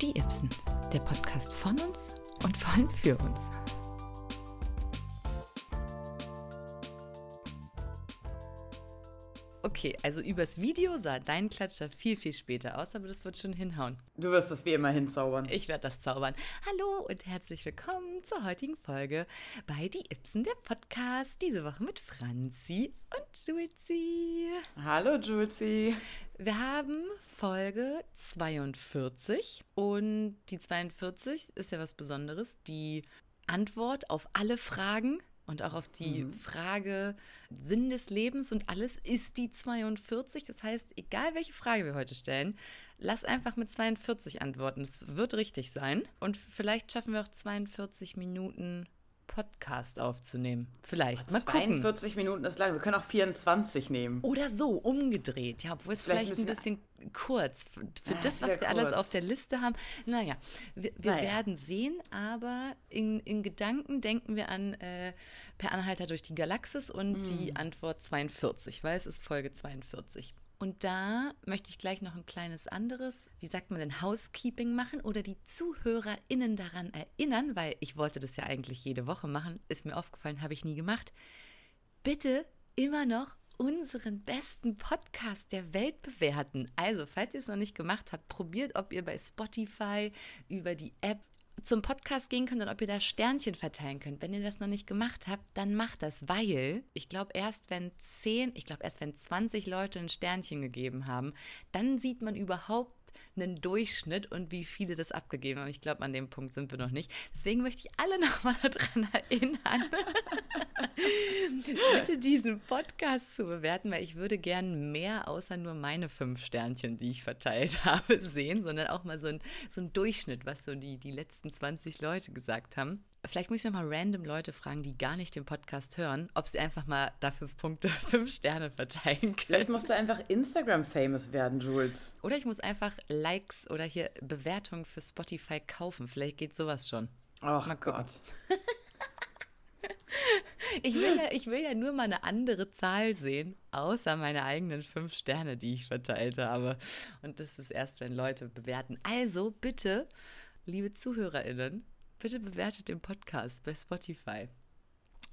Die Ibsen, der Podcast von uns und vor allem für uns. Okay, also übers Video sah dein Klatscher viel, viel später aus, aber das wird schon hinhauen. Du wirst das wie immer hinzaubern. Ich werde das zaubern. Hallo und herzlich willkommen zur heutigen Folge bei Die Ibsen, der Podcast. Diese Woche mit Franzi und Julzi. Hallo Julzi. Wir haben Folge 42 und die 42 ist ja was Besonderes. Die Antwort auf alle Fragen und auch auf die mhm. Frage Sinn des Lebens und alles ist die 42. Das heißt, egal welche Frage wir heute stellen, lass einfach mit 42 antworten. Es wird richtig sein. Und vielleicht schaffen wir auch 42 Minuten Podcast aufzunehmen. Vielleicht. Oh, mal 42 gucken. Minuten ist lang. Wir können auch 24 nehmen. Oder so, umgedreht. Ja, obwohl es vielleicht, vielleicht ein bisschen kurz. Für ja, das, was wir kurz. alles auf der Liste haben. Naja, wir, wir naja. werden sehen, aber in, in Gedanken denken wir an äh, Per Anhalter durch die Galaxis und hm. die Antwort 42, weil es ist Folge 42. Und da möchte ich gleich noch ein kleines anderes, wie sagt man denn, Housekeeping machen oder die ZuhörerInnen daran erinnern, weil ich wollte das ja eigentlich jede Woche machen, ist mir aufgefallen, habe ich nie gemacht. Bitte immer noch unseren besten Podcast der Welt bewerten. Also, falls ihr es noch nicht gemacht habt, probiert, ob ihr bei Spotify über die App zum Podcast gehen könnt und ob ihr da Sternchen verteilen könnt. Wenn ihr das noch nicht gemacht habt, dann macht das, weil ich glaube, erst wenn 10, ich glaube, erst wenn 20 Leute ein Sternchen gegeben haben, dann sieht man überhaupt einen Durchschnitt und wie viele das abgegeben haben. Ich glaube, an dem Punkt sind wir noch nicht. Deswegen möchte ich alle nochmal daran erinnern, bitte diesen Podcast zu bewerten, weil ich würde gern mehr außer nur meine fünf Sternchen, die ich verteilt habe, sehen, sondern auch mal so ein, so ein Durchschnitt, was so die, die letzten 20 Leute gesagt haben. Vielleicht muss ich noch mal random Leute fragen, die gar nicht den Podcast hören, ob sie einfach mal dafür Punkte, fünf Sterne verteilen können. Vielleicht musst du einfach Instagram-famous werden, Jules. Oder ich muss einfach Likes oder hier Bewertungen für Spotify kaufen. Vielleicht geht sowas schon. Ach mal Gott. ich, will ja, ich will ja nur mal eine andere Zahl sehen, außer meine eigenen fünf Sterne, die ich verteilt habe. Und das ist erst, wenn Leute bewerten. Also bitte, liebe ZuhörerInnen, bitte bewertet den Podcast bei Spotify.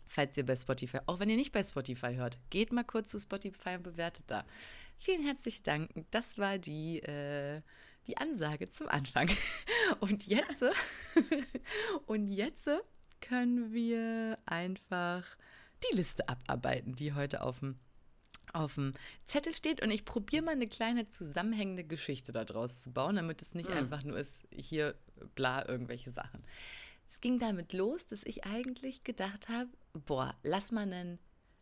Falls ihr bei Spotify, auch wenn ihr nicht bei Spotify hört, geht mal kurz zu Spotify und bewertet da. Vielen herzlichen Dank. Das war die, äh, die Ansage zum Anfang. Und jetzt, und jetzt können wir einfach die Liste abarbeiten, die heute auf dem auf dem Zettel steht und ich probiere mal eine kleine zusammenhängende Geschichte daraus zu bauen, damit es nicht mhm. einfach nur ist, hier bla irgendwelche Sachen. Es ging damit los, dass ich eigentlich gedacht habe, boah, lass mal einen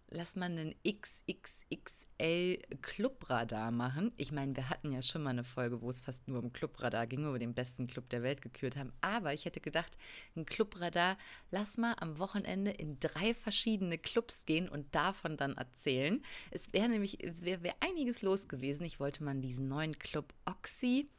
lass mal einen XXXL Clubradar machen. Ich meine, wir hatten ja schon mal eine Folge, wo es fast nur um Clubradar ging, wo wir den besten Club der Welt gekürt haben. Aber ich hätte gedacht, ein Clubradar, lass mal am Wochenende in drei verschiedene Clubs gehen und davon dann erzählen. Es wäre nämlich, wäre wär einiges los gewesen. Ich wollte mal diesen neuen Club Oxy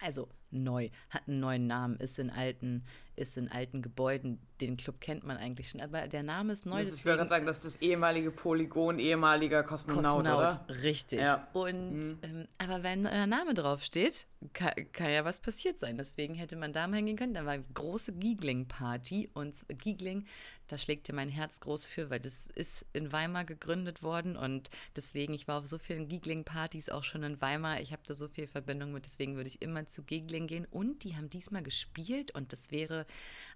also neu, hat einen neuen Namen, ist in alten, ist in alten Gebäuden. Den Club kennt man eigentlich schon, aber der Name ist neu. Das, ich würde sagen, das ist das ehemalige Polygon, ehemaliger Kosmonaut, Kosmonaut oder? richtig. Ja. Und mhm. ähm, aber wenn euer Name draufsteht, kann, kann, ja was passiert sein. Deswegen hätte man da mal hingehen können. Da war eine große Giegling-Party und Giegling, da schlägt ja mein Herz groß für, weil das ist in Weimar gegründet worden und deswegen, ich war auf so vielen Giegling-Partys auch schon in Weimar. Ich habe da so viel Verbindung mit, deswegen würde ich immer zu Giegling gehen und die haben diesmal gespielt und das wäre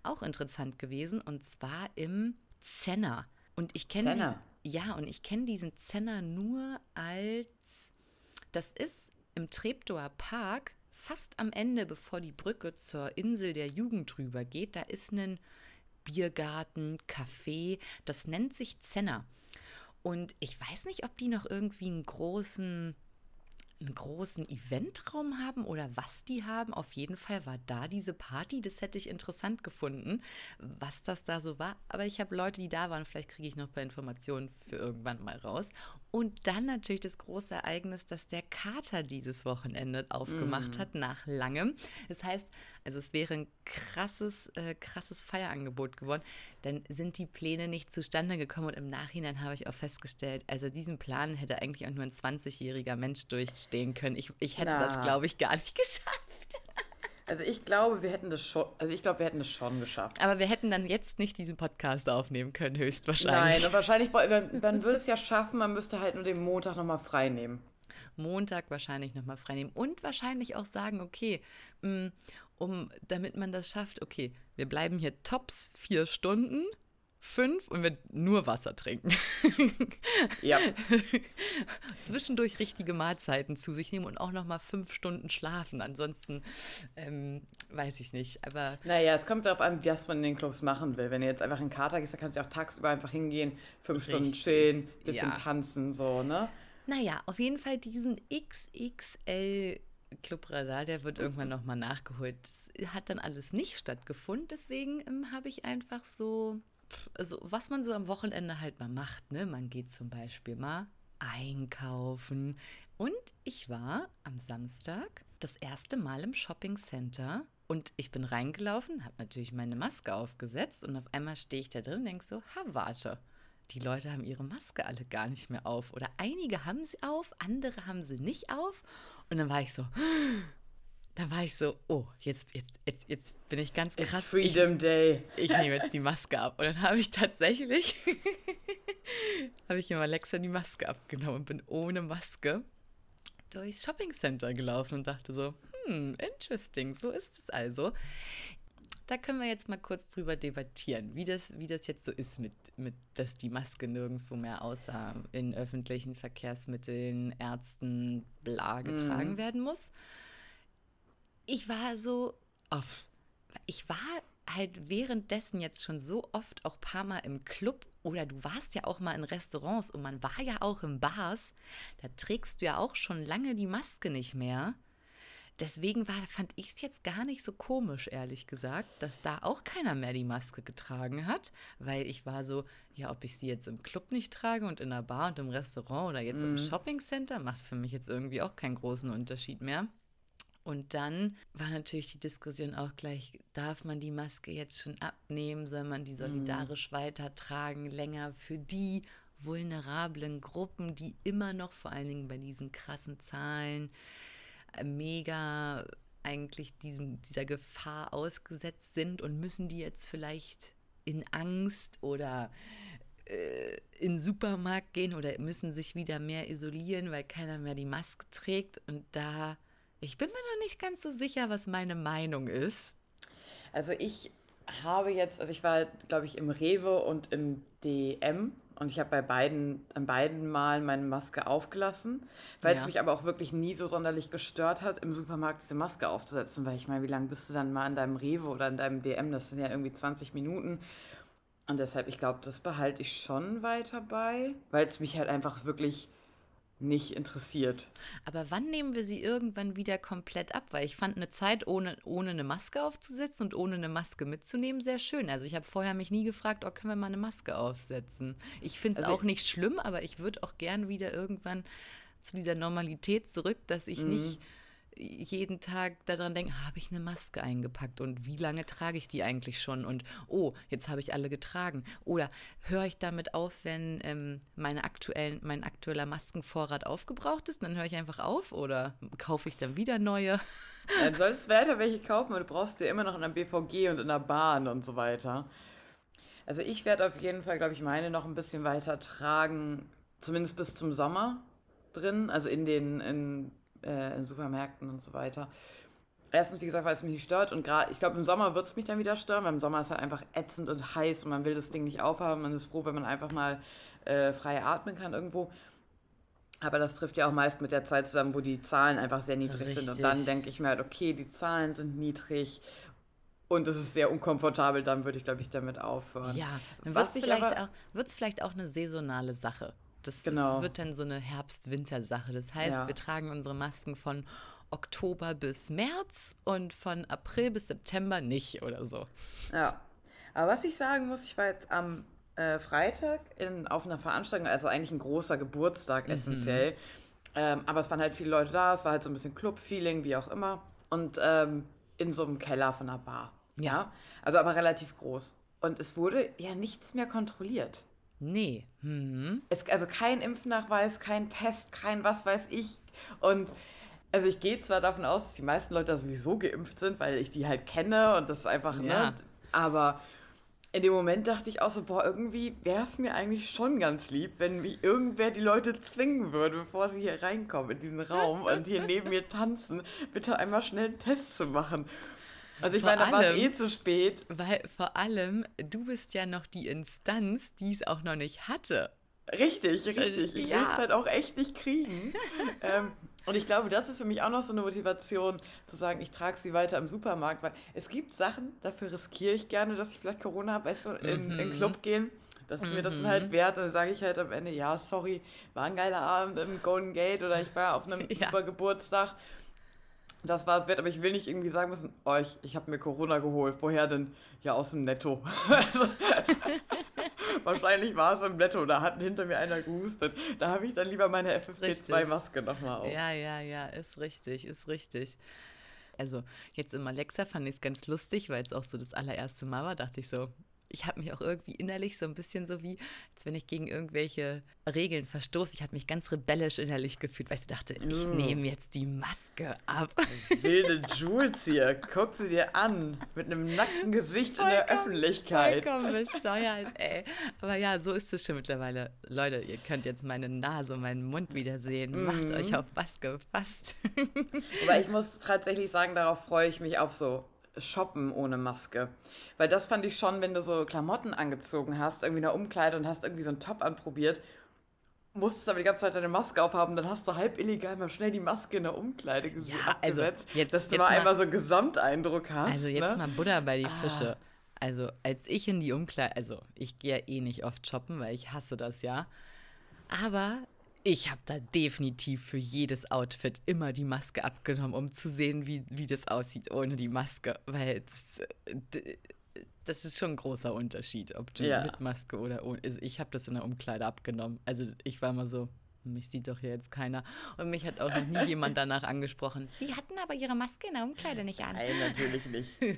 auch interessant gewesen und zwar im Zenner. Und ich kenne diesen, ja, und ich kenne diesen Zenner nur als das ist im Treptower Park fast am Ende, bevor die Brücke zur Insel der Jugend rüber geht, da ist ein Biergarten, Café, das nennt sich Zenner. Und ich weiß nicht, ob die noch irgendwie einen großen einen großen Eventraum haben oder was die haben. Auf jeden Fall war da diese Party. Das hätte ich interessant gefunden, was das da so war. Aber ich habe Leute, die da waren. Vielleicht kriege ich noch ein paar Informationen für irgendwann mal raus. Und dann natürlich das große Ereignis, dass der Kater dieses Wochenende aufgemacht mm. hat nach langem. Das heißt, also es wäre ein krasses, äh, krasses Feierangebot geworden. Dann sind die Pläne nicht zustande gekommen und im Nachhinein habe ich auch festgestellt, also diesen Plan hätte eigentlich auch nur ein 20-jähriger Mensch durchstehen können. Ich, ich hätte Na. das, glaube ich, gar nicht geschafft. Also ich glaube, wir hätten das schon, also ich glaube, wir hätten das schon geschafft. Aber wir hätten dann jetzt nicht diesen Podcast aufnehmen können, höchstwahrscheinlich. Nein, und wahrscheinlich, man, man würde es ja schaffen, man müsste halt nur den Montag nochmal frei nehmen. Montag wahrscheinlich nochmal frei nehmen und wahrscheinlich auch sagen, okay, mm, um, damit man das schafft, okay, wir bleiben hier tops vier Stunden fünf und wir nur Wasser trinken. Ja. Zwischendurch richtige Mahlzeiten zu sich nehmen und auch noch mal fünf Stunden schlafen. Ansonsten ähm, weiß ich nicht. Aber naja, es kommt darauf an, was man in den Clubs machen will. Wenn du jetzt einfach in Kater gehst, dann kannst du auch tagsüber einfach hingehen, fünf Richtig. Stunden chillen, bisschen ja. tanzen, so, ne? Naja, auf jeden Fall diesen XXL Clubradar, der wird irgendwann nochmal nachgeholt. Das hat dann alles nicht stattgefunden, deswegen ähm, habe ich einfach so also was man so am Wochenende halt mal macht, ne? Man geht zum Beispiel mal einkaufen. Und ich war am Samstag das erste Mal im Shopping Center und ich bin reingelaufen, habe natürlich meine Maske aufgesetzt und auf einmal stehe ich da drin und denke so, ha, warte. Die Leute haben ihre Maske alle gar nicht mehr auf. Oder einige haben sie auf, andere haben sie nicht auf. Und dann war ich so, da war ich so, oh, jetzt, jetzt, jetzt, jetzt bin ich ganz krass. It's Freedom ich, Day. Ich nehme jetzt die Maske ab. Und dann habe ich tatsächlich, habe ich ihm Alexa die Maske abgenommen und bin ohne Maske durchs Shopping Center gelaufen und dachte so, hm, interesting, so ist es also. Da können wir jetzt mal kurz drüber debattieren, wie das, wie das jetzt so ist, mit, mit, dass die Maske nirgendwo mehr außer in öffentlichen Verkehrsmitteln, Ärzten, bla getragen mm. werden muss ich war so off. Ich war halt währenddessen jetzt schon so oft auch ein paar Mal im Club oder du warst ja auch mal in Restaurants und man war ja auch im Bars. Da trägst du ja auch schon lange die Maske nicht mehr. Deswegen war, fand ich es jetzt gar nicht so komisch, ehrlich gesagt, dass da auch keiner mehr die Maske getragen hat, weil ich war so, ja, ob ich sie jetzt im Club nicht trage und in der Bar und im Restaurant oder jetzt mhm. im Shoppingcenter, macht für mich jetzt irgendwie auch keinen großen Unterschied mehr. Und dann war natürlich die Diskussion auch gleich, darf man die Maske jetzt schon abnehmen? Soll man die solidarisch mhm. weitertragen, länger für die vulnerablen Gruppen, die immer noch vor allen Dingen bei diesen krassen Zahlen äh, mega eigentlich diesem, dieser Gefahr ausgesetzt sind und müssen die jetzt vielleicht in Angst oder äh, in den Supermarkt gehen oder müssen sich wieder mehr isolieren, weil keiner mehr die Maske trägt. Und da ich bin mir noch nicht ganz so sicher, was meine Meinung ist. Also ich habe jetzt, also ich war, glaube ich, im Rewe und im DM und ich habe bei beiden, an beiden Mal meine Maske aufgelassen, weil ja. es mich aber auch wirklich nie so sonderlich gestört hat, im Supermarkt diese Maske aufzusetzen, weil ich meine, wie lange bist du dann mal in deinem Rewe oder in deinem DM? Das sind ja irgendwie 20 Minuten. Und deshalb, ich glaube, das behalte ich schon weiter bei, weil es mich halt einfach wirklich nicht interessiert. Aber wann nehmen wir sie irgendwann wieder komplett ab? Weil ich fand eine Zeit, ohne, ohne eine Maske aufzusetzen und ohne eine Maske mitzunehmen, sehr schön. Also ich habe vorher mich nie gefragt, oh, können wir mal eine Maske aufsetzen? Ich finde es also auch nicht schlimm, aber ich würde auch gern wieder irgendwann zu dieser Normalität zurück, dass ich mhm. nicht jeden Tag daran denken, habe ich eine Maske eingepackt und wie lange trage ich die eigentlich schon und oh, jetzt habe ich alle getragen. Oder höre ich damit auf, wenn ähm, meine aktuellen, mein aktueller Maskenvorrat aufgebraucht ist, dann höre ich einfach auf oder kaufe ich dann wieder neue? Ja, du solltest weiter welche kaufen, aber du brauchst sie immer noch in der BVG und in der Bahn und so weiter. Also ich werde auf jeden Fall, glaube ich, meine noch ein bisschen weiter tragen, zumindest bis zum Sommer drin, also in den in äh, in Supermärkten und so weiter. Erstens, wie gesagt, weil es mich nicht stört und gerade, ich glaube, im Sommer wird es mich dann wieder stören, weil im Sommer ist halt einfach ätzend und heiß und man will das Ding nicht aufhaben. Man ist froh, wenn man einfach mal äh, frei atmen kann irgendwo. Aber das trifft ja auch meist mit der Zeit zusammen, wo die Zahlen einfach sehr niedrig Richtig. sind. Und dann denke ich mir halt, okay, die Zahlen sind niedrig und es ist sehr unkomfortabel, dann würde ich, glaube ich, damit aufhören. Ja, dann wird es vielleicht, auch, vielleicht auch eine saisonale Sache. Das, genau. das wird dann so eine Herbst-Winter-Sache. Das heißt, ja. wir tragen unsere Masken von Oktober bis März und von April bis September nicht oder so. Ja. Aber was ich sagen muss, ich war jetzt am äh, Freitag in, auf einer Veranstaltung, also eigentlich ein großer Geburtstag mhm. essentiell. Ähm, aber es waren halt viele Leute da, es war halt so ein bisschen Club-Feeling, wie auch immer. Und ähm, in so einem Keller von einer Bar. Ja. ja. Also aber relativ groß. Und es wurde ja nichts mehr kontrolliert. Nee. Mhm. Es, also kein Impfnachweis, kein Test, kein was weiß ich. Und Also ich gehe zwar davon aus, dass die meisten Leute sowieso geimpft sind, weil ich die halt kenne und das einfach, ne, Ja. ne? Aber in dem Moment dachte ich auch so, boah, irgendwie wäre es mir eigentlich schon ganz lieb, wenn mich irgendwer die Leute zwingen würde, bevor sie hier reinkommen in diesen Raum und hier neben mir tanzen, bitte einmal schnell einen Test zu machen. Also ich Vor meine, da war eh zu spät. Weil vor allem, du bist ja noch die Instanz, die es auch noch nicht hatte. Richtig, richtig. Ich ja. will es halt auch echt nicht kriegen. ähm, und ich glaube, das ist für mich auch noch so eine Motivation, zu sagen, ich trage sie weiter im Supermarkt, weil es gibt Sachen, dafür riskiere ich gerne, dass ich vielleicht Corona habe, weißt du, in, in den Club gehen. Das ist mir das dann halt wert. Dann sage ich halt am Ende, ja, sorry, war ein geiler Abend im Golden Gate oder ich war auf einem Ja. super Geburtstag. Das war es wert, aber ich will nicht irgendwie sagen müssen, oh, ich, ich habe mir Corona geholt. Woher denn? Ja, aus dem Netto. Wahrscheinlich war es im Netto, da hat hinter mir einer gehustet. Da habe ich dann lieber meine richtig. FFP2-Maske nochmal auf. Ja, ja, ja, ist richtig, ist richtig. Also jetzt im Alexa fand ich es ganz lustig, weil es auch so das allererste Mal war, dachte ich so, ich habe mich auch irgendwie innerlich so ein bisschen so wie, als wenn ich gegen irgendwelche Regeln verstoße. Ich habe mich ganz rebellisch innerlich gefühlt, weil ich dachte, ich Mm. nehme jetzt die Maske ab. Wilde Jules hier, guck sie dir an. Mit einem nackten Gesicht in der Öffentlichkeit. Vollkommen bescheuert, ey. Aber ja, so ist es schon mittlerweile. Leute, ihr könnt jetzt meine Nase und meinen Mund wieder sehen. Macht Mhm. euch auf was gefasst. Aber ich muss tatsächlich sagen, darauf freue ich mich auf so Shoppen ohne Maske. Weil das fand ich schon, wenn du so Klamotten angezogen hast, irgendwie in der Umkleide und hast irgendwie so einen Top anprobiert, musstest aber die ganze Zeit deine Maske aufhaben, dann hast du halb illegal mal schnell die Maske in der Umkleide Ja, also abgesetzt, jetzt- dass du jetzt mal mal- einmal so einen Gesamteindruck hast. Also jetzt ne? mal Butter bei die Ah. Fische. Also als ich in die Umkleide, also ich gehe ja eh nicht oft shoppen, weil ich hasse das ja. Aber ich habe da definitiv für jedes Outfit immer die Maske abgenommen, um zu sehen, wie, wie das aussieht ohne die Maske. Weil das, ist schon ein großer Unterschied, ob du Ja. mit Maske oder ohne. Also ich habe das in der Umkleide abgenommen. Also ich war immer so, mich sieht doch hier jetzt keiner. Und mich hat auch noch nie jemand danach angesprochen. Sie hatten aber ihre Maske in der Umkleide nicht an. Nein, natürlich nicht.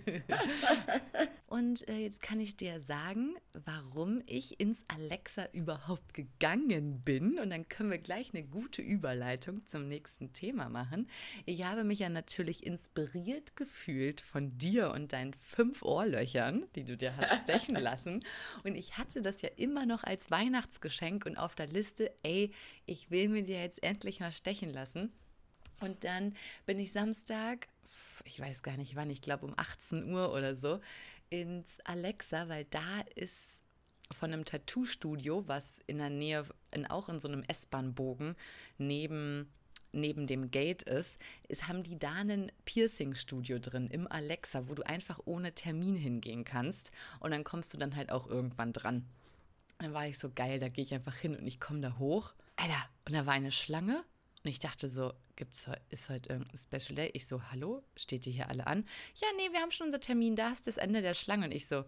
Und äh, jetzt kann ich dir sagen, warum ich ins Alexa überhaupt gegangen bin. Und dann können wir gleich eine gute Überleitung zum nächsten Thema machen. Ich habe mich ja natürlich inspiriert gefühlt von dir und deinen fünf Ohrlöchern, die du dir hast stechen lassen. Und ich hatte das ja immer noch als Weihnachtsgeschenk und auf der Liste, ey, ich will mir dir jetzt endlich mal stechen lassen. Und dann bin ich Samstag, ich weiß gar nicht wann, ich glaube um 18 Uhr oder so, ins Alexa, weil da ist von einem Tattoo-Studio, was in der Nähe, in, auch in so einem S-Bahn-Bogen neben, neben dem Gate ist, ist, haben die da ein Piercing-Studio drin im Alexa, wo du einfach ohne Termin hingehen kannst und dann kommst du dann halt auch irgendwann dran. Und dann war ich so geil, da gehe ich einfach hin und ich komme da hoch. Alter, und da war eine Schlange und ich dachte so, gibt's, ist heute irgendein Special Day? Ich so, hallo, steht ihr hier alle an? Ja, nee, wir haben schon unser Termin, da ist das Ende der Schlange. Und ich so,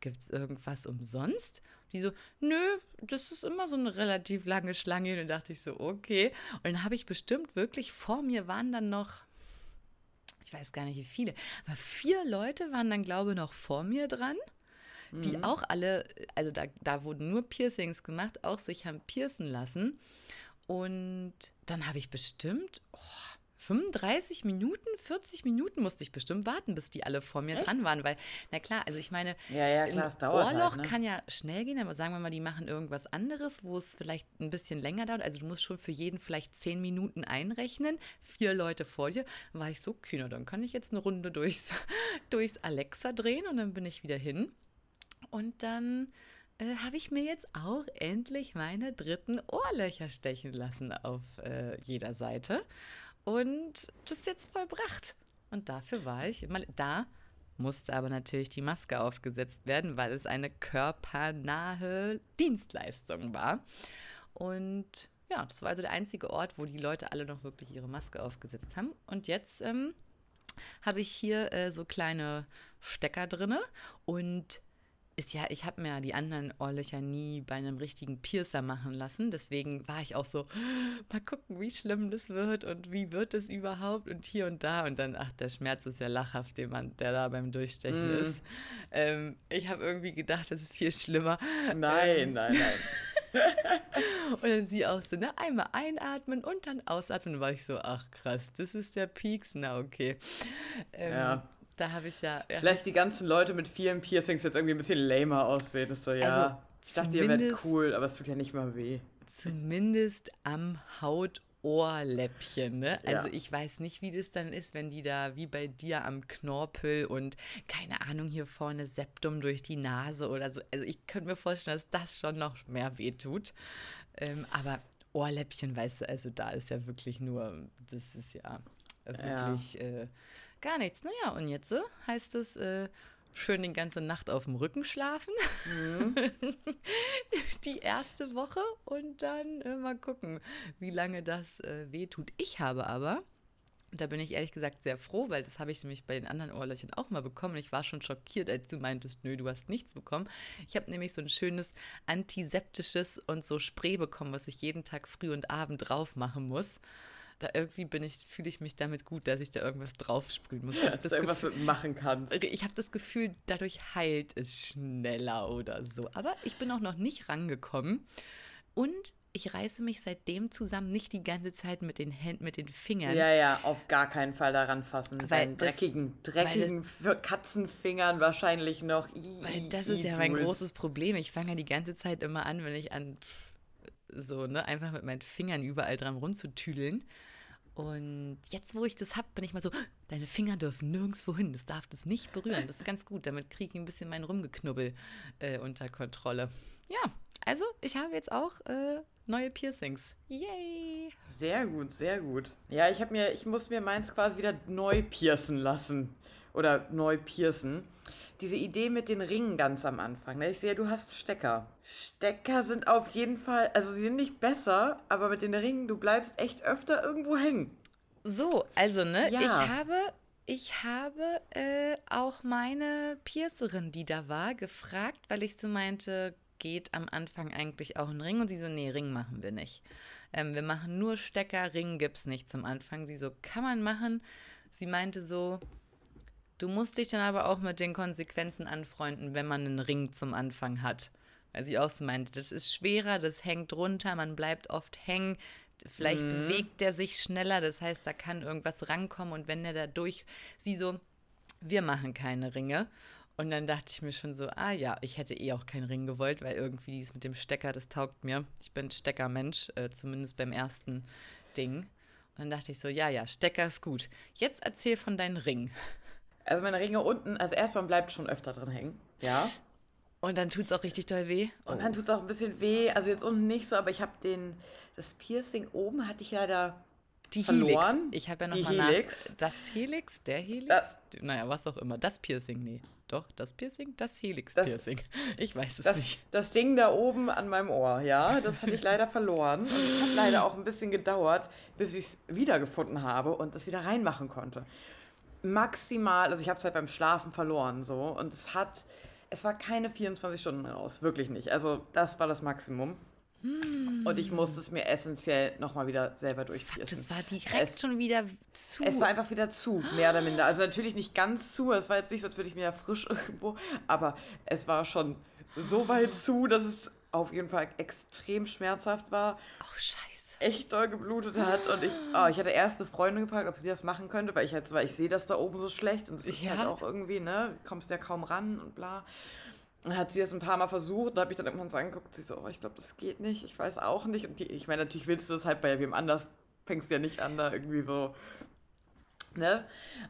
gibt's irgendwas umsonst? Die so, nö, das ist immer so eine relativ lange Schlange. Und dann dachte ich so, okay. Und dann habe ich bestimmt wirklich, vor mir waren dann noch, ich weiß gar nicht wie viele, aber vier Leute waren dann, glaube ich, noch vor mir dran die auch alle, also da, da wurden nur Piercings gemacht, auch sich haben piercen lassen. Und dann habe ich bestimmt oh, 35 Minuten, 40 Minuten musste ich bestimmt warten, bis die alle vor mir dran waren. Weil, na klar, also ich meine, Ja, ja, klar, ein dauert Ohrloch halt, ne? kann ja schnell gehen, aber sagen wir mal, die machen irgendwas anderes, wo es vielleicht ein bisschen länger dauert. Also du musst schon für jeden vielleicht 10 Minuten einrechnen. Vier Leute vor dir. Dann war ich so, na, dann kann ich jetzt eine Runde durchs, durchs Alexa drehen und dann bin ich wieder hin. Und dann äh, habe ich mir jetzt auch endlich meine dritten Ohrlöcher stechen lassen auf äh, jeder Seite. Und das ist jetzt vollbracht. Und dafür war ich mal da. Musste aber natürlich die Maske aufgesetzt werden, weil es eine körpernahe Dienstleistung war. Und ja, das war also der einzige Ort, wo die Leute alle noch wirklich ihre Maske aufgesetzt haben. Und jetzt ähm, habe ich hier äh, so kleine Stecker drinne und ist ja, ich habe mir ja die anderen Ohrlöcher nie bei einem richtigen Piercer machen lassen. Deswegen war ich auch so, mal gucken, wie schlimm das wird und wie wird es überhaupt und hier und da. Und dann, ach, der Schmerz ist ja lachhaft, der da beim Durchstechen Mm. ist. Ähm, ich habe irgendwie gedacht, das ist viel schlimmer. Nein, Ähm, nein, nein. und dann sie auch so, ne, einmal einatmen und dann ausatmen. War ich so, ach krass, das ist der Peaks, na okay. Ähm, ja. Da habe ich ja. ja Lässt die ganzen Leute mit vielen Piercings jetzt irgendwie ein bisschen lamer aussehen. Das so, ja. Also, ich dachte, ihr werdet cool, aber es tut ja nicht mal weh. Zumindest am Haut Ohrläppchen, ne? Ja. Also ich weiß nicht, wie das dann ist, wenn die da wie bei dir am Knorpel und keine Ahnung hier vorne Septum durch die Nase oder so. Also ich könnte mir vorstellen, dass das schon noch mehr wehtut. Ähm, aber Ohrläppchen, weißt du, also da ist ja wirklich nur, das ist ja wirklich ja. Äh, gar nichts. Naja, und jetzt äh, heißt es, äh, schön die ganze Nacht auf dem Rücken schlafen. Mhm. die erste Woche und dann äh, mal gucken, wie lange das äh, wehtut. Ich habe aber, und da bin ich ehrlich gesagt sehr froh, weil das habe ich nämlich bei den anderen Ohrlöchern auch mal bekommen. Ich war schon schockiert, als du meintest, nö, du hast nichts bekommen. Ich habe nämlich so ein schönes antiseptisches und so Spray bekommen, was ich jeden Tag früh und Abend drauf machen muss da irgendwie bin ich, fühle ich mich damit gut, dass ich da irgendwas draufsprühen muss. Ich dass du irgendwas Gefühl, machen kannst. Ich habe das Gefühl, dadurch heilt es schneller oder so. Aber ich bin auch noch nicht rangekommen. Und ich reiße mich seitdem zusammen nicht die ganze Zeit mit den Händen, mit den Fingern. Ja, ja, auf gar keinen Fall daran fassen. Weil das, dreckigen, dreckigen das, Katzenfingern wahrscheinlich noch. I, weil das ist ja mein großes Problem. Ich fange ja die ganze Zeit immer an, wenn ich an so, ne, einfach mit meinen Fingern überall dran rumzutüdeln. Und jetzt, wo ich das habe, bin ich mal so, deine Finger dürfen nirgendwo hin, das darf das nicht berühren. Das ist ganz gut, damit kriege ich ein bisschen mein Rumgeknubbel äh, unter Kontrolle. Ja, also ich habe jetzt auch äh, neue Piercings. Yay! Sehr gut, sehr gut. Ja, ich mir, ich muss mir meins quasi wieder neu piercen lassen. Oder neu piercen diese Idee mit den Ringen ganz am Anfang. Ne? Ich sehe, du hast Stecker. Stecker sind auf jeden Fall, also sie sind nicht besser, aber mit den Ringen, du bleibst echt öfter irgendwo hängen. So, also, ne, ja. ich habe, ich habe äh, auch meine Piercerin, die da war, gefragt, weil ich so meinte, geht am Anfang eigentlich auch ein Ring? Und sie so, nee, Ring machen wir nicht. Ähm, wir machen nur Stecker, Ring gibt's nicht zum Anfang. Sie so, kann man machen. Sie meinte so, Du musst dich dann aber auch mit den Konsequenzen anfreunden, wenn man einen Ring zum Anfang hat. Weil sie auch so meinte, das ist schwerer, das hängt runter, man bleibt oft hängen. Vielleicht mhm. bewegt der sich schneller, das heißt, da kann irgendwas rankommen und wenn der da durch, sie so, wir machen keine Ringe. Und dann dachte ich mir schon so, ah ja, ich hätte eh auch keinen Ring gewollt, weil irgendwie dies mit dem Stecker, das taugt mir. Ich bin Steckermensch, äh, zumindest beim ersten Ding. Und dann dachte ich so, ja, ja, Stecker ist gut. Jetzt erzähl von deinen Ring. Also meine Ringe unten, also erstmal bleibt schon öfter drin hängen. Ja. Und dann tut es auch richtig doll weh. Und dann tut es auch ein bisschen weh. Also jetzt unten nicht so, aber ich habe den, das Piercing oben hatte ich leider die verloren. Helix. Ich habe ja nochmal nach. Das Helix, der Helix? Das, naja, was auch immer. Das Piercing, nee. Doch, das Piercing, das Helix-Piercing. Ich weiß es das, nicht. Das Ding da oben an meinem Ohr, ja, das hatte ich leider verloren. Und es hat leider auch ein bisschen gedauert, bis ich es wiedergefunden habe und das wieder reinmachen konnte maximal, also ich habe es halt beim Schlafen verloren so und es hat, es war keine 24 Stunden raus, wirklich nicht. Also das war das Maximum. Hm. Und ich musste es mir essentiell nochmal wieder selber durchpiercen. Das war direkt es, schon wieder zu. Es war einfach wieder zu, mehr oder minder. Also natürlich nicht ganz zu, es war jetzt nicht so, als würde ich mir ja frisch irgendwo, aber es war schon so weit zu, dass es auf jeden Fall extrem schmerzhaft war. Oh, scheiße echt doll geblutet hat. Und ich, oh, ich hatte erst eine Freundin gefragt, ob sie das machen könnte, weil ich halt, weil ich sehe das da oben so schlecht und es ist ja. halt auch irgendwie, ne, kommst ja kaum ran und bla. Und hat sie das ein paar Mal versucht und habe ich dann irgendwann so angeguckt, sie so, oh, ich glaube, das geht nicht, ich weiß auch nicht. Und die, ich meine, natürlich willst du das halt bei wem anders, fängst ja nicht an, da irgendwie so Ne?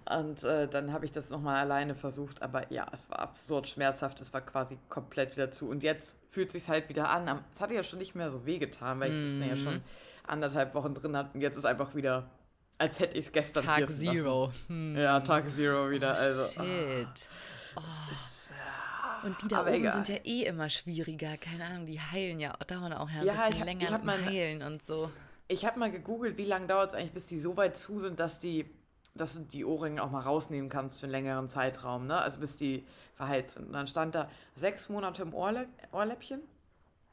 Und äh, dann habe ich das nochmal alleine versucht, aber ja, es war absurd schmerzhaft, es war quasi komplett wieder zu. Und jetzt fühlt es sich halt wieder an. Es hatte ja schon nicht mehr so wehgetan, weil ich mm. das ja schon anderthalb Wochen drin hatte und jetzt ist einfach wieder, als hätte ich es gestern Tag Zero. Hm. Ja, Tag Zero wieder. Oh, also, shit. Oh. Und die da oben egal. sind ja eh immer schwieriger. Keine Ahnung, die heilen ja, dauern auch ja ein ja, bisschen ich, länger ich hab mal, Heilen und so. Ich habe mal gegoogelt, wie lange dauert es eigentlich, bis die so weit zu sind, dass die dass du die Ohrringe auch mal rausnehmen kannst für einen längeren Zeitraum, ne? Also bis die verheilt sind. Und dann stand da sechs Monate im Ohrlä Ohrläppchen.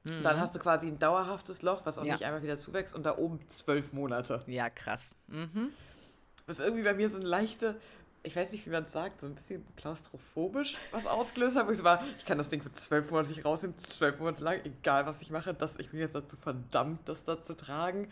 Mhm. Dann hast du quasi ein dauerhaftes Loch, was auch ja. nicht einfach wieder zuwächst. Und da oben zwölf Monate. Ja, krass. Mhm. Das ist irgendwie bei mir so eine leichte ich weiß nicht, wie man es sagt, so ein bisschen klaustrophobisch was ausgelöst hat, wo ich so war, ich kann das Ding für zwölf Monate nicht rausnehmen, zwölf Monate lang, egal was ich mache, dass ich bin jetzt dazu verdammt, das da zu tragen.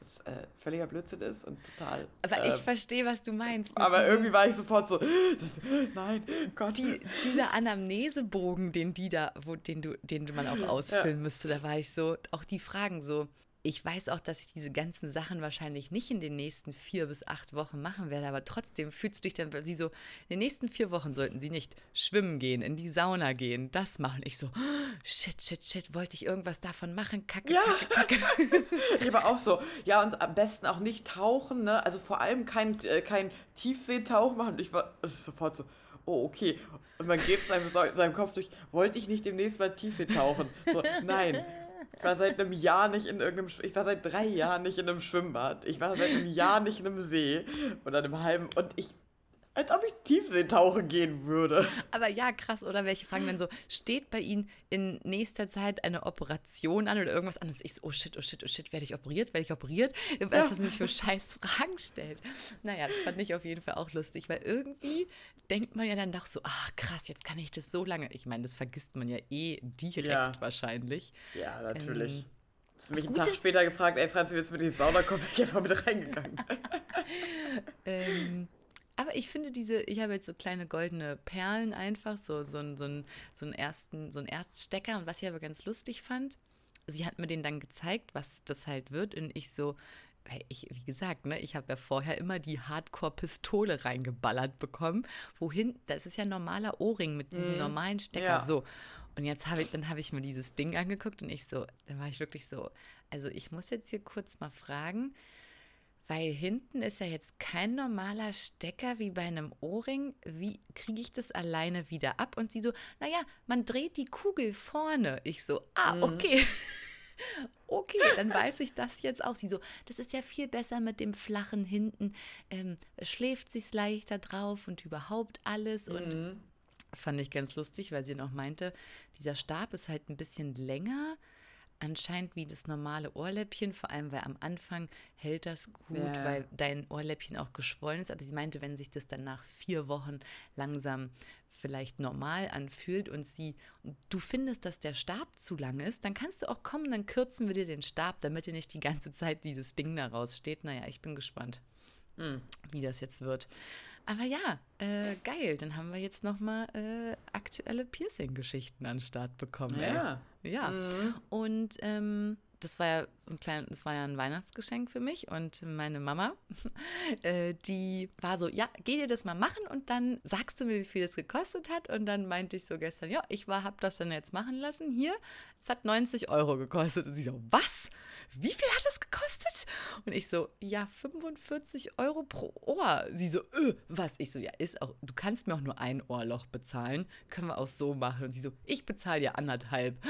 Was äh, völliger Blödsinn ist und total. Aber äh, ich verstehe, was du meinst. Aber irgendwie war ich sofort so, das, nein, Gott. Die, dieser Anamnesebogen, den die da, wo, den du, den man auch ausfüllen ja. müsste, da war ich so, auch die Fragen so, ich weiß auch, dass ich diese ganzen Sachen wahrscheinlich nicht in den nächsten vier bis acht Wochen machen werde, aber trotzdem fühlst du dich dann, sie so, in den nächsten vier Wochen sollten sie nicht schwimmen gehen, in die Sauna gehen, das machen. Ich so, shit, shit, shit, wollte ich irgendwas davon machen? Kacke, ja. kacke, kacke. ich war auch so, ja, und am besten auch nicht tauchen, ne? Also vor allem kein, äh, kein Tiefseetauch machen. Ich war sofort so, oh, okay. Und man geht seinem, seinem Kopf durch, wollte ich nicht demnächst mal Tiefsee tauchen? So, nein. Ich war seit einem Jahr nicht in irgendeinem, ich war seit drei Jahren nicht in einem Schwimmbad. Ich war seit einem Jahr nicht in einem See oder einem halben und ich als ob ich Tiefseetauchen gehen würde. Aber ja, krass, oder? Welche fragen dann so, steht bei Ihnen in nächster Zeit eine Operation an oder irgendwas anderes? Ich so, oh shit, oh shit, oh shit, werde ich operiert? Werde ich operiert? Was man sich für scheiß Fragen stellt. Naja, das fand ich auf jeden Fall auch lustig, weil irgendwie denkt man ja dann doch so, ach krass, jetzt kann ich das so lange. Ich meine, das vergisst man ja eh direkt ja. wahrscheinlich. Ja, natürlich. Ähm, Hast mich einen Tag später gefragt, ey Franzi, willst du mit in die Sauna kommen? Ich einfach mit reingegangen. ähm, aber ich finde diese, ich habe jetzt so kleine goldene Perlen einfach, so, so, so, so, so, einen ersten, so einen Erststecker. Und was ich aber ganz lustig fand, sie hat mir den dann gezeigt, was das halt wird. Und ich so, ich, wie gesagt, ne, ich habe ja vorher immer die Hardcore-Pistole reingeballert bekommen. Wohin, das ist ja ein normaler Ohrring mit diesem mm, normalen Stecker. Ja. So. Und jetzt habe ich, dann habe ich mir dieses Ding angeguckt und ich so, dann war ich wirklich so, also ich muss jetzt hier kurz mal fragen, weil hinten ist ja jetzt kein normaler Stecker wie bei einem Ohrring. Wie kriege ich das alleine wieder ab? Und sie so, naja, man dreht die Kugel vorne. Ich so, ah, mhm. okay. okay, dann weiß ich das jetzt auch. Sie so, das ist ja viel besser mit dem flachen hinten. Ähm, schläft sich leichter drauf und überhaupt alles. Mhm. Und fand ich ganz lustig, weil sie noch meinte, dieser Stab ist halt ein bisschen länger anscheinend wie das normale Ohrläppchen, vor allem weil am Anfang hält das gut, ja. weil dein Ohrläppchen auch geschwollen ist. Aber sie meinte, wenn sich das dann nach vier Wochen langsam vielleicht normal anfühlt und sie, du findest, dass der Stab zu lang ist, dann kannst du auch kommen, dann kürzen wir dir den Stab, damit dir nicht die ganze Zeit dieses Ding da raussteht. Naja, ich bin gespannt, hm. wie das jetzt wird. Aber ja, äh, geil. Dann haben wir jetzt nochmal äh, aktuelle Piercing-Geschichten an den Start bekommen. Ja. Ey. Ja. Mhm. Und ähm, das war ja so ein klein, das war ja ein Weihnachtsgeschenk für mich und meine Mama, äh, die war so, ja, geh dir das mal machen und dann sagst du mir, wie viel es gekostet hat. Und dann meinte ich so gestern, ja, ich war, hab das dann jetzt machen lassen. Hier, es hat 90 Euro gekostet. Und sie so, was? Wie viel hat es gekostet? Und ich so, ja, 45 Euro pro Ohr. Sie so, öh, was? Ich so, ja, ist auch, du kannst mir auch nur ein Ohrloch bezahlen. Können wir auch so machen. Und sie so, ich bezahle dir anderthalb.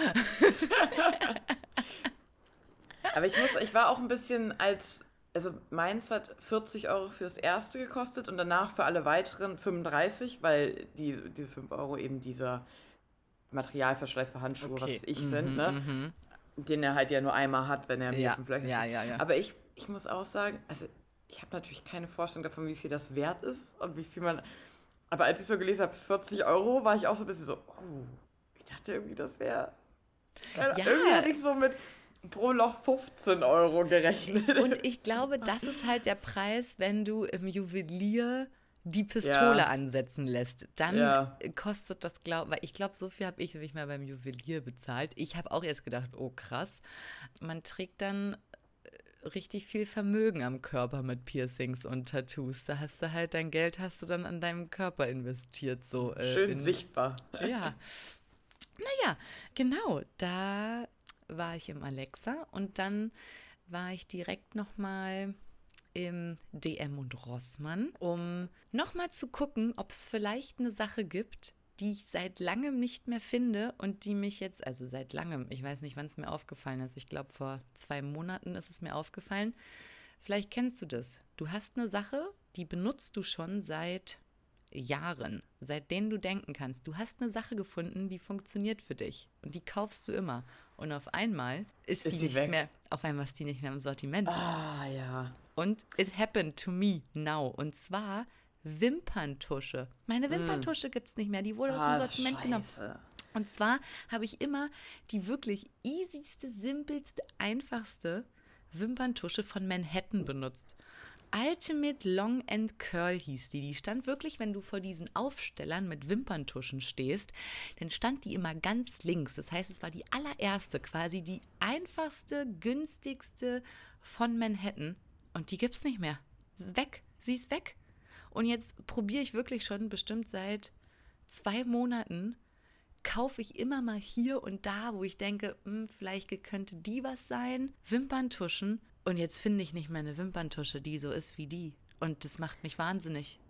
Aber ich muss, ich war auch ein bisschen als, also meins hat 40 Euro fürs erste gekostet und danach für alle weiteren 35, weil die, diese 5 Euro eben dieser Materialverschleiß für Handschuhe, okay. was ich mhm, sind, ne? Mhm. Den er halt ja nur einmal hat, wenn er ja, fünf Löcher ja, ja, ja. Aber ich, ich muss auch sagen, also ich habe natürlich keine Vorstellung davon, wie viel das wert ist und wie viel man. Aber als ich so gelesen habe, 40 Euro, war ich auch so ein bisschen so, oh, ich dachte irgendwie, das wäre. Ja. Irgendwie hatte ich so mit, pro Loch 15 Euro gerechnet. Und ich glaube, das ist halt der Preis, wenn du im Juwelier die Pistole ja. ansetzen lässt, dann ja. kostet das, glaube ich, ich glaube, so viel habe ich nämlich mal beim Juwelier bezahlt. Ich habe auch erst gedacht, oh krass, man trägt dann äh, richtig viel Vermögen am Körper mit Piercings und Tattoos. Da hast du halt dein Geld, hast du dann an deinem Körper investiert. So, äh, Schön in, sichtbar. Ja. Naja, genau, da war ich im Alexa und dann war ich direkt nochmal im DM und Rossmann, um nochmal zu gucken, ob es vielleicht eine Sache gibt, die ich seit langem nicht mehr finde und die mich jetzt, also seit langem, ich weiß nicht, wann es mir aufgefallen ist, ich glaube vor zwei Monaten ist es mir aufgefallen. Vielleicht kennst du das. Du hast eine Sache, die benutzt du schon seit Jahren, seit denen du denken kannst. Du hast eine Sache gefunden, die funktioniert für dich und die kaufst du immer. Und auf einmal ist, ist die nicht weg? mehr, auf einmal ist die nicht mehr im Sortiment. Ah, ja. Und it happened to me now. Und zwar Wimperntusche. Meine Wimperntusche gibt es nicht mehr. Die wurde aus dem Ah, Sortiment genommen. scheiße. Und zwar habe ich immer die wirklich easyste, simpelste, einfachste Wimperntusche von Manhattan benutzt. Ultimate Long and Curl hieß die. Die stand wirklich, wenn du vor diesen Aufstellern mit Wimperntuschen stehst, dann stand die immer ganz links. Das heißt, es war die allererste, quasi die einfachste, günstigste von Manhattan. Und die gibt's nicht mehr. Ist Weg. Sie ist weg. Und jetzt probiere ich wirklich schon bestimmt seit zwei Monaten kaufe ich immer mal hier und da, wo ich denke, hm, vielleicht könnte die was sein. Wimperntuschen. Und jetzt finde ich nicht mehr eine Wimperntusche, die so ist wie die. Und das macht mich wahnsinnig.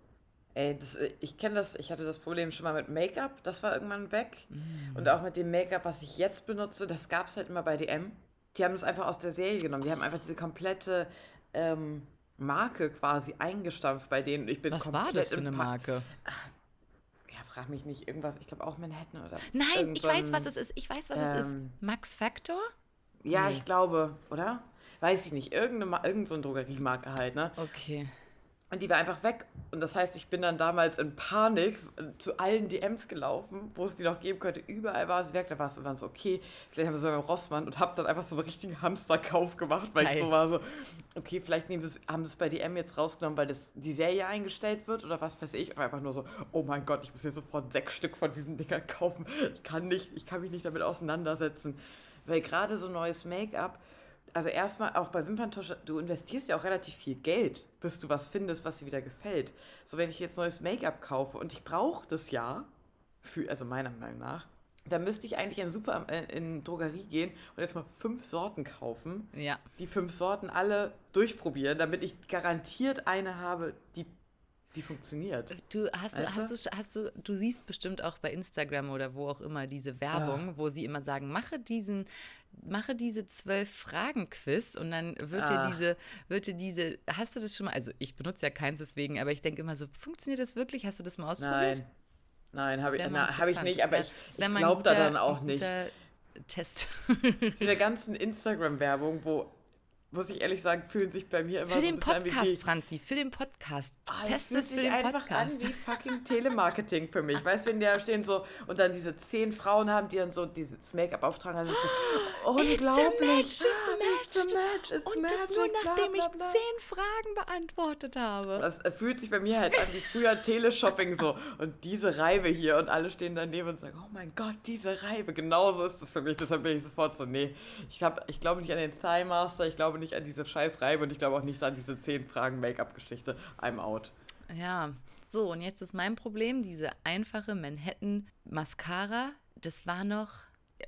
Ey, das, ich kenne das, ich hatte das Problem schon mal mit Make-up, das war irgendwann weg. Mm. Und auch mit dem Make-up, was ich jetzt benutze, das gab es halt immer bei DM. Die haben das einfach aus der Serie genommen. Die haben einfach diese komplette ähm, Marke quasi eingestampft bei denen. Ich bin Was war das für eine Marke? Ja, frag mich nicht, irgendwas, ich glaube auch Manhattan oder. Nein, ich weiß, was es ist. Ich weiß, was es ist. ähm, Max Factor? Ja, Nee. ich glaube, oder? Weiß ich nicht. Irgendeine, Ma- irgend so eine Drogeriemarke halt, ne? Okay. Und die war einfach weg. Und das heißt, ich bin dann damals in Panik äh, zu allen DMs gelaufen, wo es die noch geben könnte. Überall war sie weg. Da war es dann so, okay, vielleicht haben wir so beim Rossmann und habe dann einfach so einen richtigen Hamsterkauf gemacht, weil Geil. ich so war so, okay, vielleicht nehmen sie's, haben sie es bei DM jetzt rausgenommen, weil das, die Serie eingestellt wird oder was weiß ich. Und einfach nur so, oh mein Gott, ich muss jetzt sofort sechs Stück von diesen Dingern kaufen. Ich kann nicht, ich kann mich nicht damit auseinandersetzen. Weil gerade so neues Make-up, also erstmal auch bei Wimperntusche, du investierst ja auch relativ viel Geld, bis du was findest, was dir wieder gefällt. So, wenn ich jetzt neues Make-up kaufe und ich brauche das ja, für, also meiner Meinung nach, dann müsste ich eigentlich in Super äh, in Drogerie gehen und jetzt mal fünf Sorten kaufen, Ja. die fünf Sorten alle durchprobieren, damit ich garantiert eine habe, die, die funktioniert. Du hast, du, Weißt hast, du, hast du, du siehst bestimmt auch bei Instagram oder wo auch immer diese Werbung, wo sie immer sagen, mache diesen, mache diese zwölf Fragen-Quiz und dann wird dir Ach. diese, wird dir diese, hast du das schon mal, also ich benutze ja keins deswegen, aber ich denke immer so, funktioniert das wirklich? Hast du das mal ausprobiert? Nein. Nein, habe ich, na, hab ich nicht, aber wär- ich, ich glaube da dann auch nicht. Test. Diese ganzen Instagram-Werbung, wo, muss ich ehrlich sagen, fühlen sich bei mir immer Für so den Podcast, Franzi, für den Podcast. Ah, das Test es für sich den einfach Podcast. an wie fucking Telemarketing für mich. Weißt du, wenn die da stehen so und dann diese zehn Frauen haben, die dann so dieses Make-up auftragen, dann sind so, unglaublich. It's a match, It's a match, it's Und das nur magic, bla, nachdem bla, ich zehn Fragen beantwortet habe. Das äh, fühlt sich bei mir halt an wie früher Teleshopping so. Und diese Reibe hier und alle stehen daneben und sagen, oh mein Gott, diese Reibe. Genauso ist das für mich. Deshalb bin ich sofort so, nee, ich, hab, ich glaube nicht an den Thigh Master, ich glaube nicht an diese scheiß Reibe und ich glaube auch nicht an diese 10 Fragen Make-up-Geschichte. I'm out. Ja, so, und jetzt ist mein Problem, diese einfache Manhattan Mascara, das war noch,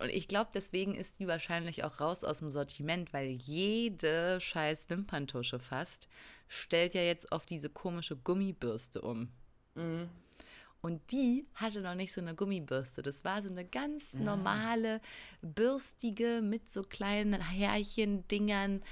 und ich glaube, deswegen ist die wahrscheinlich auch raus aus dem Sortiment, weil jede scheiß Wimperntusche fast stellt ja jetzt auf diese komische Gummibürste um. Und die hatte noch nicht so eine Gummibürste. Das war so eine ganz normale, bürstige mit so kleinen Härchen-Dingern.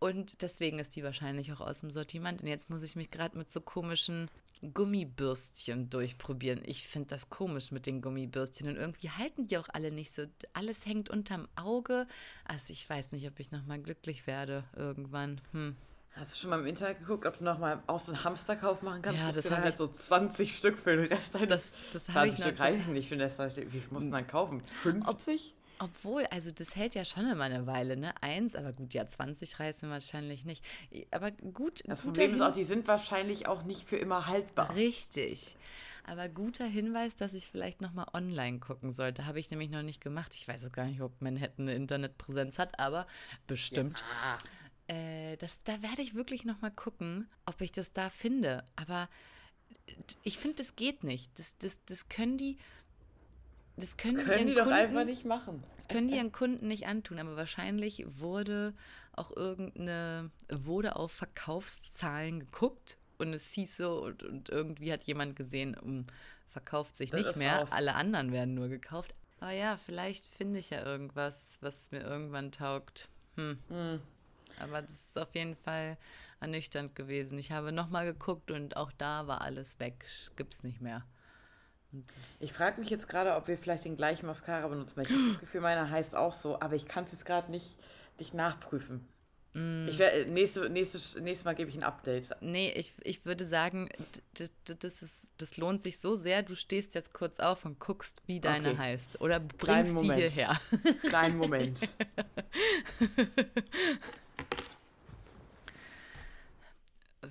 Und deswegen ist die wahrscheinlich auch aus dem Sortiment. Und jetzt muss ich mich gerade mit so komischen Gummibürstchen durchprobieren. Ich finde das komisch mit den Gummibürstchen. Und irgendwie halten die auch alle nicht so. Alles hängt unterm Auge. Also ich weiß nicht, ob ich nochmal glücklich werde irgendwann. Hm. Hast du schon mal im Internet geguckt, ob du nochmal auch so einen Hamsterkauf machen kannst? Ja, das du dann hab halt ich- so 20 Stück für den Rest deines... Das, das habe 20 ich noch. Stück Das, reichen nicht für den Rest deines Lebens. Wie viel muss man dann kaufen? 50? Obwohl, also das hält ja schon immer eine Weile, ne? Eins, aber gut, ja, 20 reißen wahrscheinlich nicht. Aber gut, Das Problem ist auch, die sind wahrscheinlich auch nicht für immer haltbar. Richtig. Aber guter Hinweis, dass ich vielleicht nochmal online gucken sollte. Habe ich nämlich noch nicht gemacht. Ich weiß auch gar nicht, ob Manhattan eine Internetpräsenz hat, aber bestimmt. Äh, das, da werde ich wirklich nochmal gucken, ob ich das da finde. Aber ich finde, das geht nicht. Das, das, das können die. Das können, Können ihren die doch Kunden, einfach nicht machen. Das können die ihren Kunden nicht antun, aber wahrscheinlich wurde auch irgendeine, wurde auf Verkaufszahlen geguckt und es hieß so und, und irgendwie hat jemand gesehen, um, verkauft sich Das nicht mehr, raus. alle anderen werden nur gekauft. Aber ja, vielleicht finde ich ja irgendwas, was mir irgendwann taugt. Hm. Hm. Aber das ist auf jeden Fall ernüchternd gewesen. Ich habe nochmal geguckt und auch da war alles weg. Gibt's nicht mehr. Ich frage mich jetzt gerade, ob wir vielleicht den gleichen Mascara benutzen. Weil ich habe das Gefühl, meiner heißt auch so, aber ich kann es jetzt gerade nicht, nicht nachprüfen. Ich wär, nächste, nächste, nächstes Mal gebe ich ein Update. Nee, ich, ich würde sagen, das, ist, das lohnt sich so sehr. Du stehst jetzt kurz auf und guckst, wie deine okay. heißt. Oder bringst die hierher. Kleinen Moment.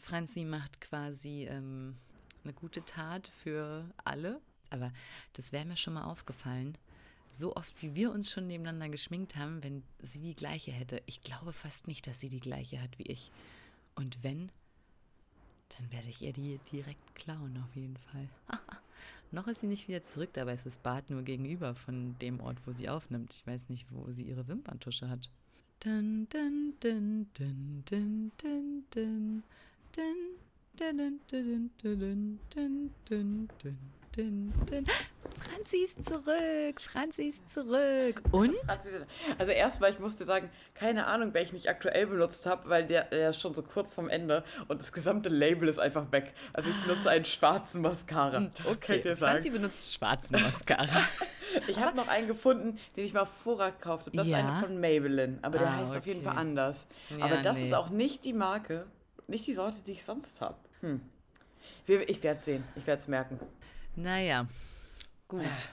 Franzi macht quasi ähm, eine gute Tat für alle. Aber das wäre mir schon mal aufgefallen so oft, wie wir uns schon nebeneinander geschminkt haben, wenn sie die gleiche hätte. Ich glaube fast nicht, dass sie die gleiche hat wie ich. Und wenn, dann werde ich ihr die direkt klauen, auf jeden Fall. Noch ist sie nicht wieder zurück, dabei ist das Bad nur gegenüber von dem Ort, wo sie aufnimmt. Ich weiß nicht, wo sie ihre Wimperntusche hat. Dun, dun, dun, dun, dun, dun, dun, Franzi ist zurück, Franzi ist zurück. Und? Also erstmal, ich musste sagen, keine Ahnung, welchen ich aktuell benutzt habe, weil der, der ist schon so kurz vorm Ende und das gesamte Label ist einfach weg. Also ich benutze einen schwarzen Mascara. Hm, okay, Franzi benutzt schwarzen Mascara. ich habe noch einen gefunden, den ich mal vorher gekauft habe. Das ja? ist einer von Maybelline, aber der ah, heißt okay. auf jeden Fall anders. Ja, aber das nee. ist auch nicht die Marke, nicht die Sorte, die ich sonst habe. Hm. Ich werde es sehen, ich werde es merken. Naja, gut.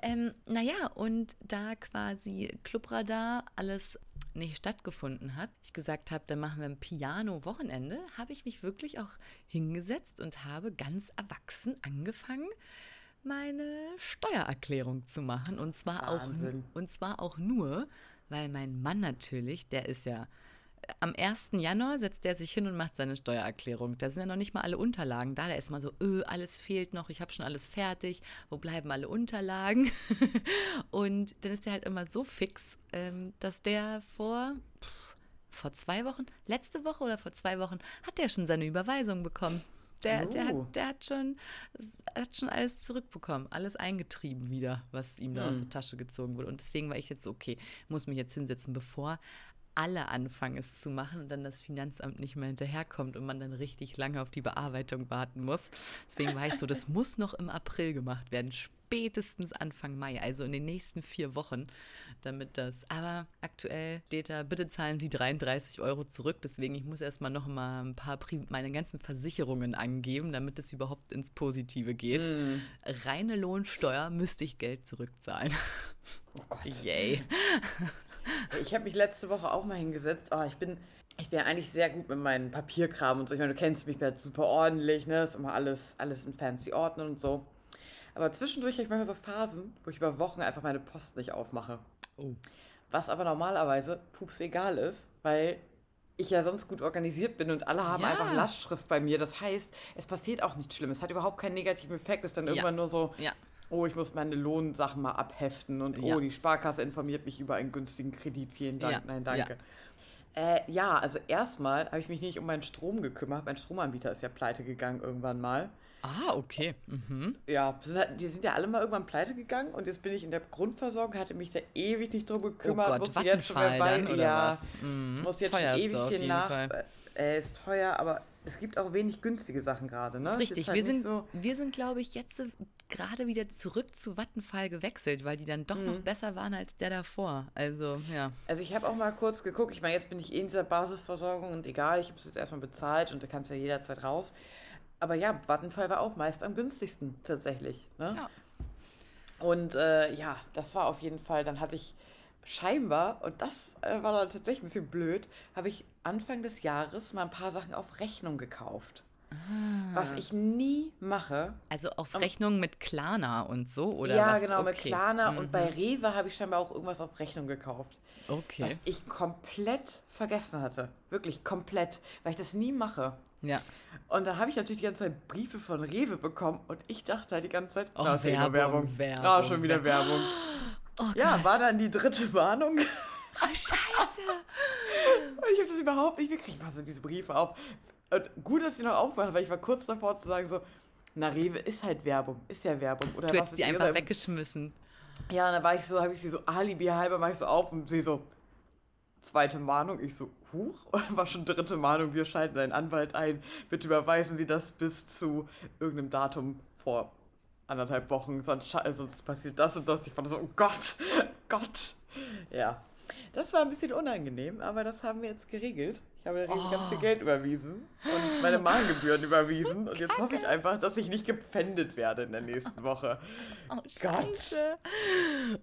Ähm, naja, und da quasi Clubradar alles nicht stattgefunden hat, ich gesagt habe, dann machen wir ein Piano-Wochenende, habe ich mich wirklich auch hingesetzt und habe ganz erwachsen angefangen, meine Steuererklärung zu machen. Und zwar, auch, und zwar auch nur, weil mein Mann natürlich, der ist ja am 1. Januar setzt er sich hin und macht seine Steuererklärung. Da sind ja noch nicht mal alle Unterlagen da. Der ist mal so, öh, alles fehlt noch, ich habe schon alles fertig, wo bleiben alle Unterlagen? und dann ist er halt immer so fix, ähm, dass der vor, vor zwei Wochen, letzte Woche oder vor zwei Wochen, hat der schon seine Überweisung bekommen. Der, oh. der, hat, oh. der hat, schon, hat schon alles zurückbekommen, alles eingetrieben wieder, was ihm da hm. aus der Tasche gezogen wurde. Und deswegen war ich jetzt so, okay, muss mich jetzt hinsetzen, bevor alle anfangen, es zu machen und dann das Finanzamt nicht mehr hinterherkommt und man dann richtig lange auf die Bearbeitung warten muss. Deswegen war ich so, das muss noch im April gemacht werden, spätestens Anfang Mai, also in den nächsten vier Wochen, damit das. Aber aktuell steht da, bitte zahlen Sie 33 Euro zurück. Deswegen, ich muss erstmal noch mal ein paar meine ganzen Versicherungen angeben, damit es überhaupt ins Positive geht. Mm. Reine Lohnsteuer müsste ich Geld zurückzahlen. Oh Gott. Yay. Ich habe mich letzte Woche auch mal hingesetzt. Oh, ich bin, ich bin ja eigentlich sehr gut mit meinem Papierkram und so. Ich meine, du kennst mich, ich bin halt super ordentlich, ne? Ist immer alles, alles in fancy Ordnung und so. Aber zwischendurch habe ich manchmal so Phasen, wo ich über Wochen einfach meine Post nicht aufmache. Oh. Was aber normalerweise pups egal ist, weil ich ja sonst gut organisiert bin und alle haben ja. einfach Lastschrift bei mir. Das heißt, es passiert auch nichts Schlimmes. Es hat überhaupt keinen negativen Effekt. Es ist dann ja. irgendwann nur so, ja oh, ich muss meine Lohnsachen mal abheften und oh, die Sparkasse informiert mich über einen günstigen Kredit. Vielen Dank, nein, danke. Ja, äh, ja also erstmal habe ich mich nicht um meinen Strom gekümmert. Mein Stromanbieter ist ja pleite gegangen irgendwann mal. Ah, okay. Mhm. Ja, halt, die sind ja alle mal irgendwann pleite gegangen und jetzt bin ich in der Grundversorgung, hatte mich da ewig nicht drum gekümmert, oh Gott, musste jetzt schon mehr weinen, ja, mhm. musste jetzt schon ewig viel nach. Äh, ist teuer, aber es gibt auch wenig günstige Sachen gerade, ne? Das ist richtig. Halt wir, sind, so wir sind, glaube ich, jetzt gerade wieder zurück zu Vattenfall gewechselt, weil die dann doch mhm. noch besser waren als der davor. Also, ja. Also ich habe auch mal kurz geguckt. Ich meine, jetzt bin ich eh in dieser Basisversorgung und egal, ich habe es jetzt erstmal bezahlt und da kannst ja jederzeit raus. Aber ja, Vattenfall war auch meist am günstigsten tatsächlich. Ne? Ja. Und äh, ja, das war auf jeden Fall, dann hatte ich scheinbar, und das äh, war dann tatsächlich ein bisschen blöd, habe ich Anfang des Jahres mal ein paar Sachen auf Rechnung gekauft. Was ich nie mache. Also auf Rechnung mit Klarna und so, oder? Ja, was? genau, okay. mit Klarna. Mhm. Und bei Rewe habe ich scheinbar auch irgendwas auf Rechnung gekauft. Okay. Was ich komplett vergessen hatte. Wirklich komplett. Weil ich das nie mache. Ja. Und dann habe ich natürlich die ganze Zeit Briefe von Rewe bekommen und ich dachte halt die ganze Zeit, oh, na, Werbung, Werbung. Werbung. Oh, schon wieder Werbung. Oh, ja, war dann die dritte Warnung. Oh, scheiße. und ich habe das überhaupt nicht gekriegt. Ich war so diese Briefe auf. Und gut, dass sie noch aufgemacht weil ich war kurz davor zu sagen so, na Rewe ist halt Werbung, ist ja Werbung. Oder du hättest sie einfach weggeschmissen. Ja, und dann war ich so, habe ich sie so alibi halber, mach ich so auf und sie so, zweite Mahnung. Ich so, huch, war schon dritte Mahnung, wir schalten einen Anwalt ein. Bitte überweisen Sie das bis zu irgendeinem Datum vor anderthalb Wochen, sonst, sonst passiert das und das. Ich fand so, oh Gott, Gott. Ja, Das war ein bisschen unangenehm, aber das haben wir jetzt geregelt. Ich habe oh. ganz viel Oh. Geld überwiesen und meine Mahngebühren überwiesen. Und jetzt hoffe ich einfach, dass ich nicht gepfändet werde in der nächsten Woche. Oh, scheiße.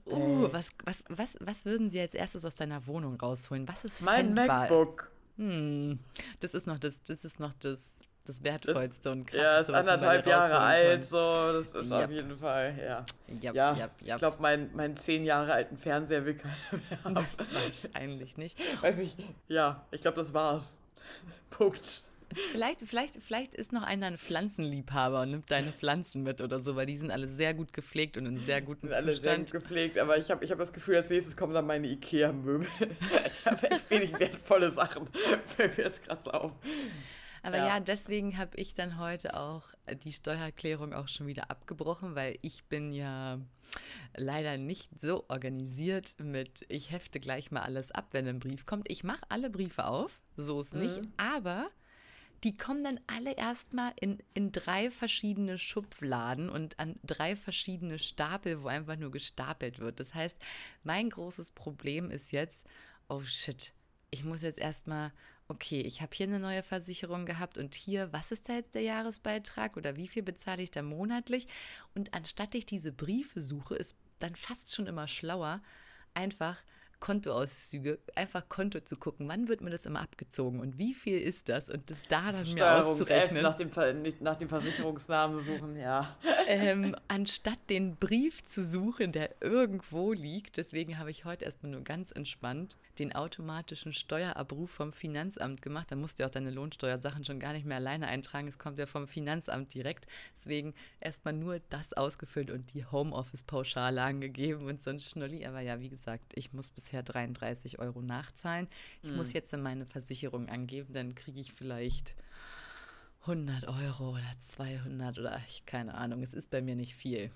Uh, was, was, was, was würden Sie als erstes aus deiner Wohnung rausholen? Was ist Mein fändbar? MacBook. Hm, das ist noch das, das ist noch das, das Wertvollste und krasseste, Ja, ist anderthalb Jahre alt, so. Das ist Yep. auf jeden Fall, ja. Yep, ja, yep, ich glaube, mein, meinen zehn Jahre alten Fernseher will keiner mehr haben. Wahrscheinlich nicht. Weiß ich, ja, ich glaube, das war's. Punkt. Vielleicht, vielleicht, vielleicht ist noch einer ein Pflanzenliebhaber und nimmt deine Pflanzen mit oder so, weil die sind alle sehr gut gepflegt und in sehr gutem Sind alle sehr gut gepflegt, aber ich habe ich hab das Gefühl, als nächstes kommen dann meine Ikea-Möbel. ich habe echt wenig wertvolle Sachen. Fällt mir jetzt gerade so auf. Aber Ja. ja, deswegen habe ich dann heute auch die Steuererklärung auch schon wieder abgebrochen, weil ich bin ja leider nicht so organisiert mit, ich hefte gleich mal alles ab, wenn ein Brief kommt. Ich mache alle Briefe auf, so ist nicht, aber die kommen dann alle erstmal in, in drei verschiedene Schubladen und an drei verschiedene Stapel, wo einfach nur gestapelt wird. Das heißt, mein großes Problem ist jetzt, oh shit, ich muss jetzt erstmal, okay, ich habe hier eine neue Versicherung gehabt und hier, was ist da jetzt der Jahresbeitrag oder wie viel bezahle ich da monatlich? Und anstatt ich diese Briefe suche, ist dann fast schon immer schlauer, einfach Kontoauszüge, einfach Konto zu gucken, wann wird mir das immer abgezogen und wie viel ist das und das da dann mir F auszurechnen. nach dem, nach dem Versicherungsnamen suchen, ja. ähm, anstatt den Brief zu suchen, der irgendwo liegt. Deswegen habe ich heute erstmal nur ganz entspannt den automatischen Steuerabruf vom Finanzamt gemacht. Da musst du ja auch deine Lohnsteuersachen schon gar nicht mehr alleine eintragen. Es kommt ja vom Finanzamt direkt. Deswegen erstmal nur das ausgefüllt und die Homeoffice-Pauschale angegeben und so ein Schnulli. Aber ja, wie gesagt, ich muss bisher 33 Euro nachzahlen. Ich muss jetzt in meine Versicherung angeben, dann kriege ich vielleicht 100 Euro oder 200 oder ich keine Ahnung. Es ist bei mir nicht viel.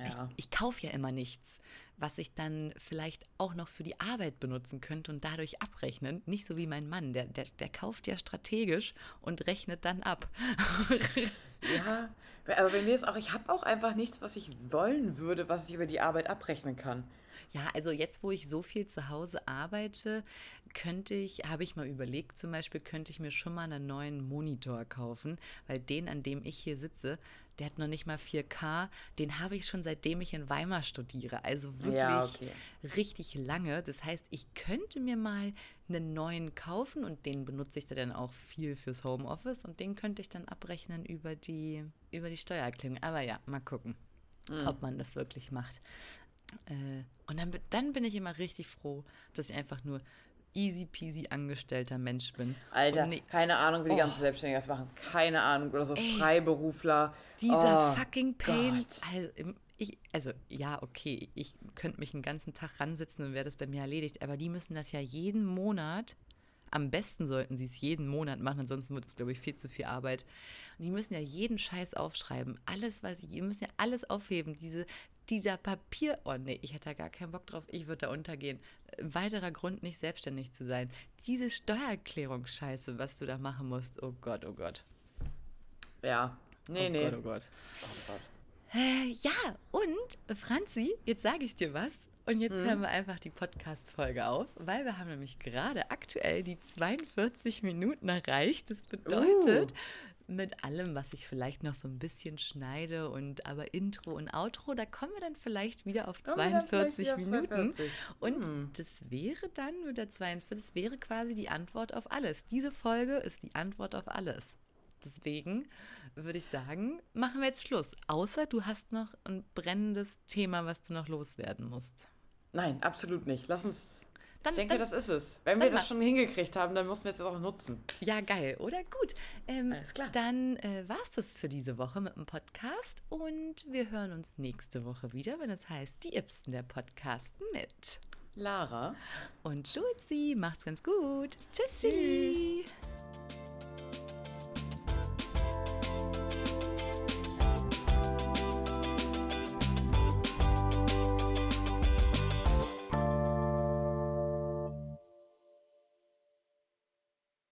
Ja. Ich kaufe ja immer nichts, was ich dann vielleicht auch noch für die Arbeit benutzen könnte und dadurch abrechnen. Nicht so wie mein Mann, der, der, der kauft ja strategisch und rechnet dann ab. Ja, aber bei mir ist auch, ich habe auch einfach nichts, was ich wollen würde, was ich über die Arbeit abrechnen kann. Ja, also jetzt, wo ich so viel zu Hause arbeite, könnte ich, habe ich mal überlegt, zum Beispiel könnte ich mir schon mal einen neuen Monitor kaufen, weil den, an dem ich hier sitze, der hat noch nicht mal 4K, den habe ich schon seitdem ich in Weimar studiere. Also wirklich Ja, okay. richtig lange. Das heißt, ich könnte mir mal einen neuen kaufen und den benutze ich dann auch viel fürs Homeoffice und den könnte ich dann abrechnen über die, über die Steuererklärung. Aber ja, mal gucken, ob man das wirklich macht. Äh, und dann, dann bin ich immer richtig froh, dass ich einfach nur easy peasy angestellter Mensch bin. Alter, nee, keine Ahnung, wie die Oh. ganzen Selbstständigen das machen. Keine Ahnung. Oder so Ey. Freiberufler. dieser Oh, fucking Pain. Gott. Also, ich, also, ja, okay, ich könnte mich einen ganzen Tag ransitzen und wäre das bei mir erledigt, aber die müssen das ja jeden Monat. Am besten sollten sie es jeden Monat machen, ansonsten wird es, glaube ich, viel zu viel Arbeit. Und die müssen ja jeden Scheiß aufschreiben. Alles, was sie, die müssen ja alles aufheben. Diese, dieser Papier, oh nee, ich hätte da gar keinen Bock drauf, ich würde da untergehen. Ein weiterer Grund, nicht selbstständig zu sein. Diese Steuererklärungsscheiße, was du da machen musst. Oh Gott, oh Gott. Ja. Nee, oh nee. Gott, oh Gott. Oh Gott. Äh, ja, und Franzi, jetzt sage ich dir was. Und jetzt hören wir einfach die Podcast-Folge auf, weil wir haben nämlich gerade aktuell die 42 Minuten erreicht. Das bedeutet, mit allem, was ich vielleicht noch so ein bisschen schneide und aber Intro und Outro, da kommen wir dann vielleicht wieder auf Kommen wir dann vielleicht 42 wieder auf Minuten. 42? Und Hm. das wäre dann mit der 42, das wäre quasi die Antwort auf alles. Diese Folge ist die Antwort auf alles. Deswegen würde ich sagen, machen wir jetzt Schluss. Außer du hast noch ein brennendes Thema, was du noch loswerden musst. Nein, absolut nicht. Lass uns. Dann, Ich denke, dann, das ist es. Wenn wir das mach- schon hingekriegt haben, dann müssen wir es jetzt auch nutzen. ja, geil, oder? Gut. Ähm, Alles klar. Dann äh, war es das für diese Woche mit dem Podcast und wir hören uns nächste Woche wieder, wenn es heißt, die Ibsen der Podcast mit. Lara. Und Schulzi, macht's ganz gut. Tschüssi.